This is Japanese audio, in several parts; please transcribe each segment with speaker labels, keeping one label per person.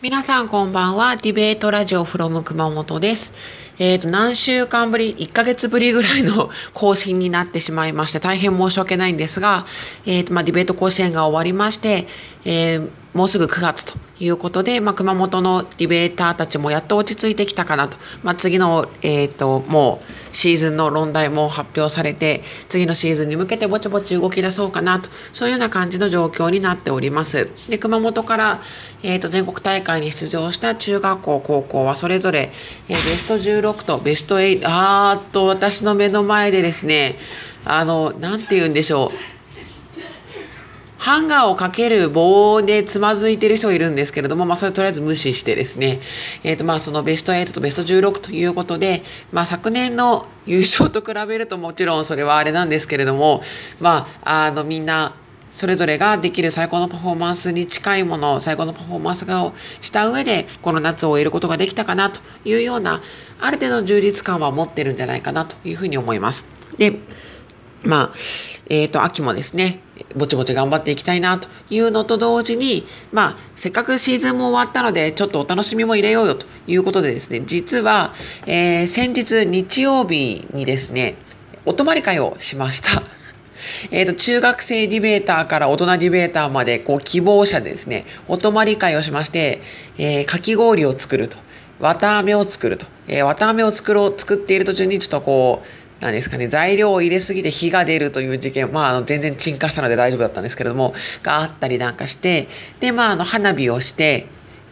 Speaker 1: 皆さんこんばんは。ディベートラジオ from 熊本です。えっ、ー、と、何週間ぶり、1ヶ月ぶりぐらいの更新になってしまいまして、大変申し訳ないんですが、えっ、ー、と、まあ、ディベート甲子園が終わりまして、えー、もうすぐ9月ということで、まあ、熊本のディベーターたちもやっと落ち着いてきたかなと、まあ、次の、えっ、ー、と、もうシーズンの論題も発表されて、次のシーズンに向けてぼちぼち動き出そうかなと、そういうような感じの状況になっております。で、熊本から、えっ、ー、と、全国大会に出場した中学校、高校はそれぞれ、えー、ベスト16とベスト8、あーっと、私の目の前でですね、あの、なんて言うんでしょう。ハンガーをかける棒でつまずいてる人がいるんですけれども、まあ、それとりあえず無視してですね、えっ、ー、と、まあ、そのベスト8とベスト16ということで、まあ、昨年の優勝と比べるともちろんそれはあれなんですけれども、まあ、あの、みんな、それぞれができる最高のパフォーマンスに近いもの、最高のパフォーマンスをした上で、この夏を終えることができたかなというような、ある程度の充実感は持ってるんじゃないかなというふうに思います。で、まあ、えっ、ー、と、秋もですね、ぼちぼち頑張っていきたいなというのと同時に、まあ、せっかくシーズンも終わったので、ちょっとお楽しみも入れようよということでですね、実は、えー、先日日曜日にですね、お泊まり会をしました。えっ、と、中学生ディベーターから大人ディベーターまで、こう、希望者でですね、お泊まり会をしまして、えー、かき氷を作ると。綿飴を作ると。えー、綿飴を作ろう、作っている途中にちょっとこう、なんですかね、材料を入れすぎて火が出るという事件、まあ、あの、全然鎮火したので大丈夫だったんですけれども、があったりなんかして、で、まあ、あの、花火をして、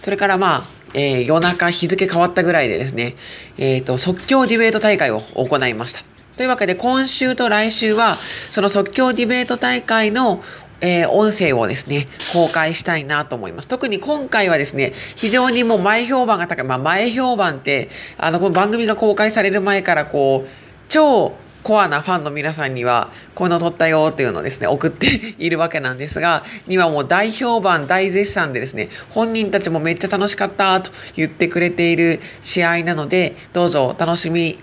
Speaker 1: それからまあ、えー、夜中日付変わったぐらいでですね、えっ、ー、と、即興ディベート大会を行いました。というわけで、今週と来週は、その即興ディベート大会のえー、音声をですね、公開したいなと思います。特に今回はですね、非常にもう前評判が高い。まあ前評判って、あの、この番組が公開される前からこう、超コアなファンの皆さんには、こういうの撮ったよっていうのをですね、送っているわけなんですが、にはもう大評判、大絶賛でですね、本人たちもめっちゃ楽しかったと言ってくれている試合なので、どうぞお楽しみ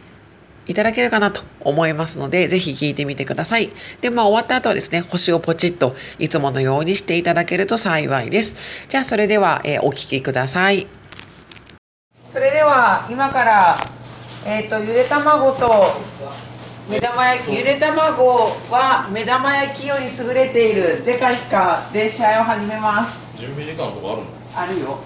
Speaker 1: いただけるかなと思いますので、ぜひ聞いてみてください。で、まあ終わった後はですね、星をポチッといつものようにしていただけると幸いです。じゃあそれでは、えー、お聞きください。それでは今からえっ、ー、とゆで卵と目玉焼きゆで卵は目玉焼きより優れているデカヒカで試合を始めます
Speaker 2: 準備時間とかあるの？
Speaker 1: あるよ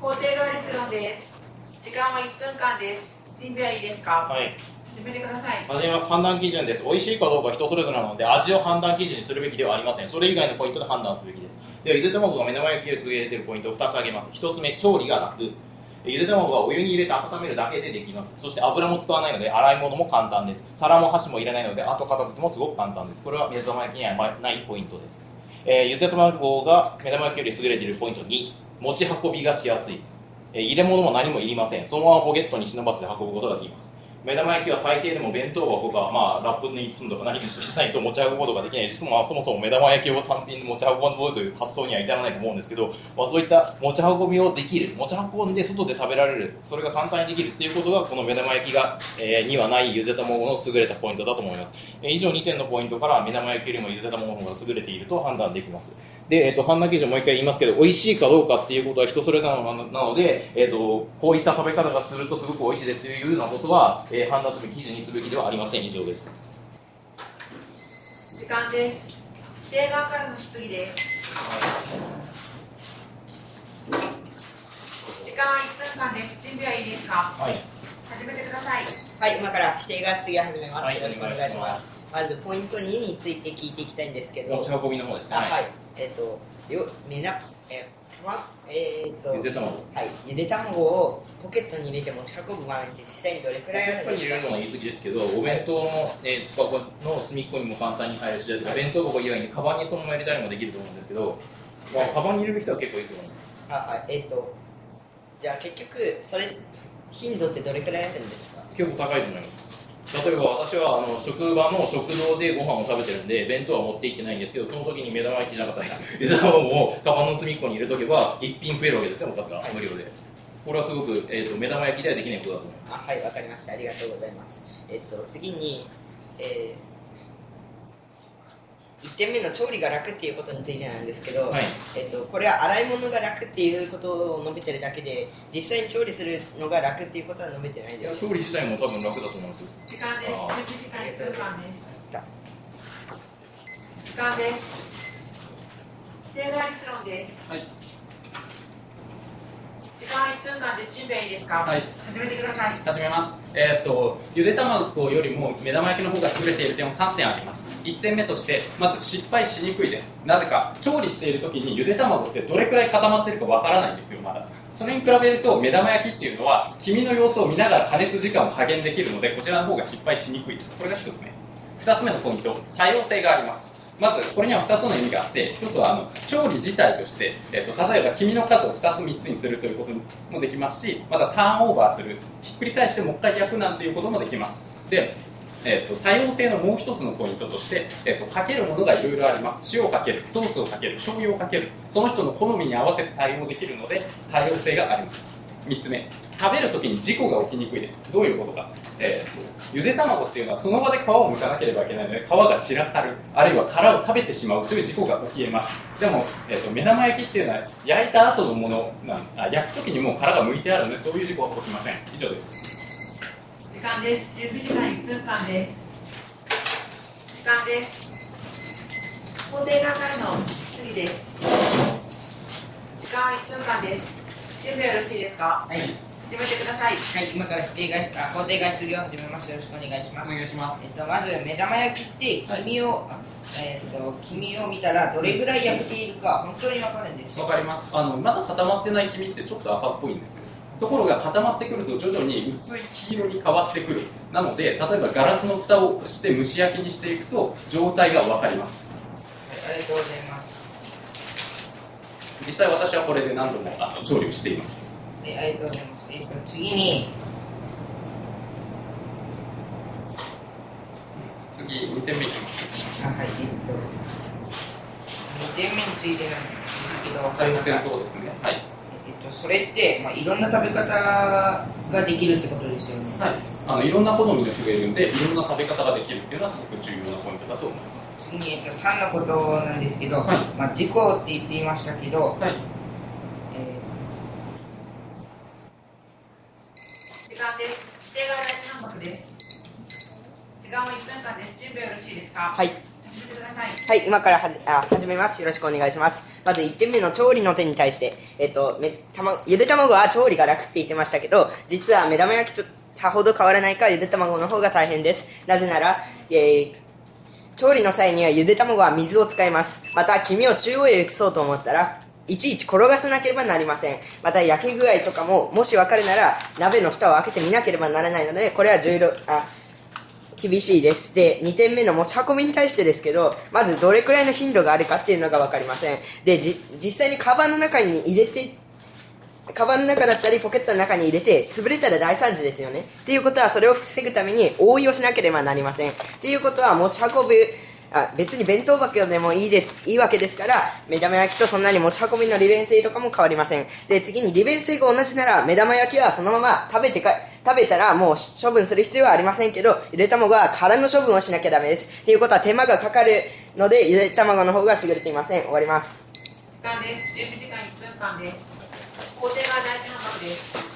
Speaker 1: 工程が列論です時間は1分間です準備はいいですか？
Speaker 2: はい。
Speaker 1: 始めてください。
Speaker 2: 始めます。判断基準です。美味しいかどうか人それぞれなので味を判断基準にするべきではありません。それ以外のポイントで判断すべきです。ではゆで卵が目玉焼きより優れているポイントを2つ挙げます。1つ目調理が楽。ゆで卵はお湯に入れて温めるだけでできます。そして油も使わないので洗い物も簡単です。皿も箸もいらないので後片付けもすごく簡単です。これは目玉焼きにはないポイントです、えー、ゆで卵が目玉焼きより優れているポイント2持ち運びがしやすい、えー、入れ物も何もいりません。そのままポケットに忍ばせて運ぶことができます。目玉焼きは最低でも弁当箱か、まあ、ラップに包むとか何かしないと持ち運ぶことができない。し、まあ、そもそも目玉焼きを単品で持ち運ぶという発想には至らないと思うんですけど、まあ、そういった持ち運びをできる持ち運んで外で食べられるそれが簡単にできるっていうことがこの目玉焼きが、えー、にはないゆで卵の優れたポイントだと思います、え、以上2点のポイントから目玉焼きよりもゆで卵の方が優れていると判断できます。で、えっ、ー、と、判断基準もう一回言いますけど、美味しいかどうかっていうことは人それぞれなので、えっ、ー、と、こういった食べ方がするとすごく美味しいですというようなことは、えー、判断する基準にすべきではありません。以上です。
Speaker 1: 時間です。否定側からの質疑です。時間は1分間です。準備はいいですか？
Speaker 2: はい。
Speaker 1: 始めてください。
Speaker 3: はい、今から否定側質疑を始めます。はい、よろしくお願いします。まずポイント2について聞いていきたいんですけど。
Speaker 2: 持ち運びの方ですね。
Speaker 3: はい。えっ、ー、と、よ、みな、えー、たま、えー、っと。
Speaker 2: ゆで卵。
Speaker 3: はい。ゆで卵をポケットに入れて持ち運ぶ場合って実際にどれくらいあるんですか。
Speaker 2: のは言い過ぎですけど、お弁当の、えー、箱の隅っこにも簡単に入るし、弁当箱以外にカバンにそのまま入れたりもできると思うんですけど。まあ、カバンに入れる人は結構いいと思います。
Speaker 3: あ、はい。えー、っと。じゃあ、結局、それ。頻度ってどれくらいあるんですか？
Speaker 2: 結構高いと思います。例えば私はあの職場の食堂でご飯を食べてるんで弁当は持っていってないんですけどその時に目玉焼きじゃなかったゆで卵をカバンの隅っこに入れとけば一品増えるわけですよおかずが無料で。これはすごく、えーと、目玉焼きではできないことだと思います。
Speaker 3: あはいわかりました。ありがとうございます。えっと次に、えー1点目の調理が楽っていうことについてなんですけど、
Speaker 2: はい
Speaker 3: えっと、これは洗い物が楽っていうことを述べてるだけで実際に調理するのが楽っていうことは述べてない
Speaker 2: い
Speaker 3: です
Speaker 2: や調理自体も多分楽だと思うんですよ
Speaker 1: 時間です。時間1分間です。
Speaker 3: だ
Speaker 1: 時間です。定概率論です。
Speaker 4: はい
Speaker 1: 時間1分間です。準備はい。いですか。
Speaker 4: はい。
Speaker 1: 始めてください。
Speaker 4: 始めます。えーっとゆで卵よりも目玉焼きの方が優れている点は3点あります。1点目としてまず失敗しにくいです。なぜか調理している時にゆで卵ってどれくらい固まってるかわからないんですよまだ。それに比べると目玉焼きっていうのは黄身の様子を見ながら加熱時間を加減できるのでこちらの方が失敗しにくいです。これが1つ目。2つ目のポイント。多様性がありますまずこれには2つの意味があって1つはあの調理自体として、えっと例えば黄身の数を2つ3つにするということもできますしまたターンオーバーするひっくり返してもう一回焼くなんていうこともできます。でえっと多様性のもう一つのポイントとして、えっとかけるものがいろいろあります。塩をかけるソースをかける醤油をかけるその人の好みに合わせて対応できるので多様性があります。3つ目食べるときに事故が起きにくいです。どういうことか、えーとゆで卵っていうのはその場で皮を剥かなければいけないので皮が散らかるあるいは殻を食べてしまうという事故が起きえますでも、えー、と目玉焼きっていうのは焼いた後のものなんあ焼くときにもう殻が剥いてあるのでそういう事故は起きません以上です
Speaker 1: 時間です。準備時間1分間です。時間です。工程側からの質疑です。時間1分間です。準備はよろしいですか？
Speaker 5: はい、はい、
Speaker 1: 始めてください。
Speaker 5: 今から否定外あ肯定外質疑を始めます。よろしくお願いします。
Speaker 4: お願いします
Speaker 5: えっと、まず目玉焼きって黄身を、あえっと黄身を見たらどれぐらい焼けているか本当にわかるんですよ。
Speaker 4: わかりますあのまだ固まってない黄身ってちょっと赤っぽいんですよところが固まってくると徐々に薄い黄色に変わってくるなので例えばガラスの蓋をして蒸し焼きにしていくと状態がわかります
Speaker 5: はい、ありがとうございます。
Speaker 4: 実際私はこれで何度もあの調理をしています
Speaker 5: はい、ありがとうございます。えっと次に
Speaker 4: 次2点目いきます
Speaker 5: あはい、えっと二点目についてなんですけど、
Speaker 4: 多様性のところですね。はい。
Speaker 5: えっとそれってまあいろんな食べ方ができるってことですよね。
Speaker 4: はい、あのいろんな好みの人がいるんでいろんな食べ方ができるっていうのはすごく重要なポイントだと思います。
Speaker 5: 次に、えっと、3のことなんですけど、
Speaker 4: はい。
Speaker 5: まあ、事故って言っていましたけど、
Speaker 4: はい
Speaker 5: え
Speaker 1: 時間です。定外第一反発です。時間は1分間です。準備はよろしいですか？
Speaker 3: はい。はい、今からはあ始めます。よろしくお願いします。まず1点目の調理の点に対して、えっと、めたまゆで卵は調理が楽って言ってましたけど、実は目玉焼きとさほど変わらないかゆで卵の方が大変です。なぜなら、えー調理の際にはゆで卵は水を使います。また、黄身を中央へ移そうと思ったら、いちいち転がさなければなりません。また、焼き具合とかも、もし分かるなら、鍋の蓋を開けてみなければならないので、これは重要、あ、厳しいです。で、2点目の持ち運びに対してですけど、まずどれくらいの頻度があるかっていうのが分かりません。で、じ、実際にカバンの中に入れて、カバンの中だったりポケットの中に入れて潰れたら大惨事ですよね。っていうことはそれを防ぐために応用しなければなりません。っていうことは持ち運ぶあ別に弁当箱でもいいですいいわけですから目玉焼きとそんなに持ち運びの利便性とかも変わりませんで次に利便性が同じなら目玉焼きはそのまま食べてか食べたらもう処分する必要はありませんけどゆで卵は殻の処分をしなきゃダメですっていうことは手間がかかるのでゆで卵の方が優れていません終わります
Speaker 1: 時間です。準備時間1分間です。工程が第一反発です。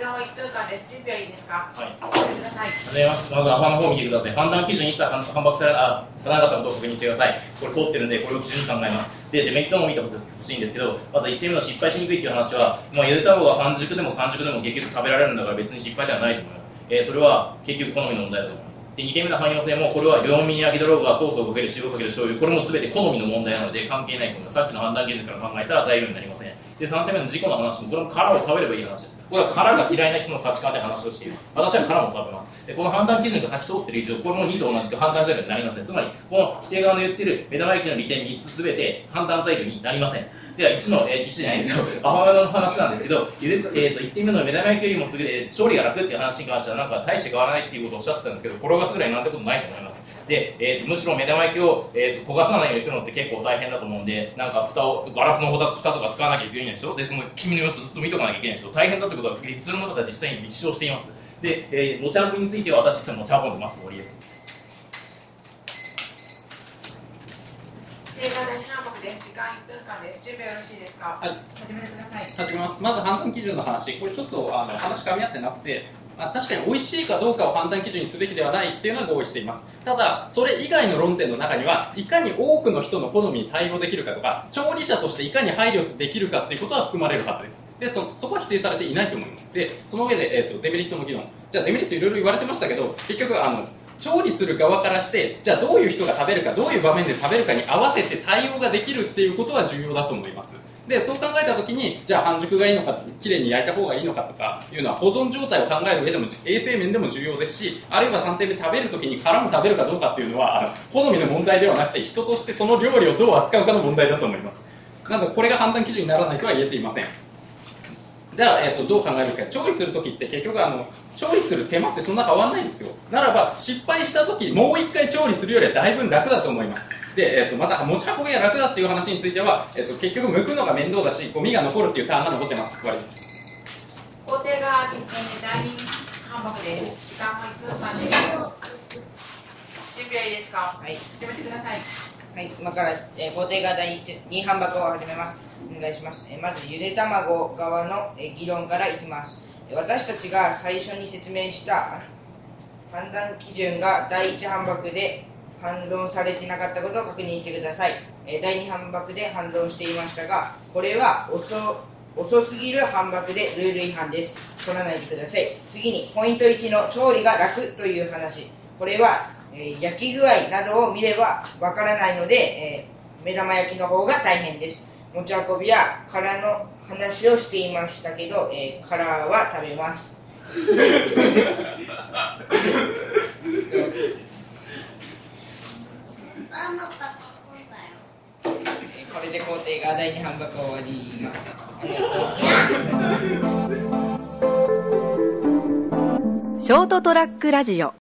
Speaker 2: はい
Speaker 1: 時間は1分間です。準備はいいですか？ください。
Speaker 2: ます。まずアファの方を見てください。判断基準一切反反駁されあされなかったことを確認してください。これ通ってるんで、これを基準に考えます。で、デメリットも見てほしいんですけど、まず1点目の失敗しにくいっていう話は、まあ、ゆで卵が半熟でも完熟でも結局食べられるんだから別に失敗ではないと思います。えーそれは結局好みの問題だと思います。で、2点目の汎用性も、これは両面焼き泥がソースをかける、塩をかける、醤油、これも全て好みの問題なので関係ないと思います。さっきの判断基準から考えたら材料になりません。で、3点目の事故の話も、これも殻を食べればいい話です。これは殻が嫌いな人の価値観で話をしています。私は殻も食べます。で、この判断基準が先通っている以上、これも2と同じく判断材料になりません。つまり、この否定側の言っている目玉焼きの利点3つ全て判断材料になりません。では、1の、えー、1じゃないけど、アハマの話なんですけど、ゆでえー、と1点目の目玉焼きよりも優れ、えー調理が楽っていう話に関しては、なんか大して変わらないっていうことをおっしゃってたんですけど、転がすぐらいなんてことないと思います。で、えーむしろ目玉焼きを、えー、と焦がさないようにするのって結構大変だと思うんで、なんか蓋を、ガラスの蓋蓋とか使わなきゃいけないでしょ？で、その黄身の様子ずっと見とかなきゃいけないでしょ？大変だってことは、リッツルの方が実際に立証しています。で、えー持ち運びについては私実際持ち運んでます。終わりです。
Speaker 5: 準備よろしいですか？
Speaker 4: はい。
Speaker 5: 始めてください。
Speaker 4: 始めます。まず判断基準の話。これちょっとあの話噛み合ってなくてまあ、確かに美味しいかどうかを判断基準にすべきではないっていうのは合意しています。ただそれ以外の論点の中にはいかに多くの人の好みに対応できるかとか調理者としていかに配慮できるかっていうことは含まれるはずです。でそそこは否定されていないと思います。でその上で、えーと、デメリットの議論。じゃあデメリットいろいろ言われてましたけど結局あの調理する側からしてじゃあどういう人が食べるかどういう場面で食べるかに合わせて対応ができるっていうことは重要だと思います。でそう考えた時にじゃあ半熟がいいのか綺麗に焼いた方がいいのかとかいうのは保存状態を考える上でも衛生面でも重要ですしあるいは3点目食べる時に殻も食べるかどうかっていうのは好みの問題ではなくて人としてその料理をどう扱うかの問題だと思います。なのでこれが判断基準にならないとは言えていません。じゃあ、えーと、どう考えるか。調理するときって結局あの調理する手間ってそんな変わらないんですよ。ならば失敗したときもう一回調理するよりはだいぶ楽だと思います。で、えーと、また持ち運びが楽だっていう話については、えーと、結局剥くのが面倒だしゴミが残るっていうターンが残ってます。終わりです。
Speaker 5: 工程が第二半目です。時間も1分間です。準備はいいですか？はい。始めてくださいはい。今から、えー、工程が第2半箱を始めますお願いします、まずゆで卵側の、議論からいきます。私たちが最初に説明した判断基準が第1半幕で反論されてなかったことを確認してください、第2半幕で反論していましたがこれは遅遅すぎる反幕でルール違反です。取らないでください。次にポイント1の調理が楽という話。これはえ、焼き具合などを見ればわからないので、え、目玉焼きの方が大変です。持ち運びや殻の話をしていましたけど、えー、殻は食べます。これで工程が第2半額終わりますありがとうございます。
Speaker 6: ショートトラックラジオ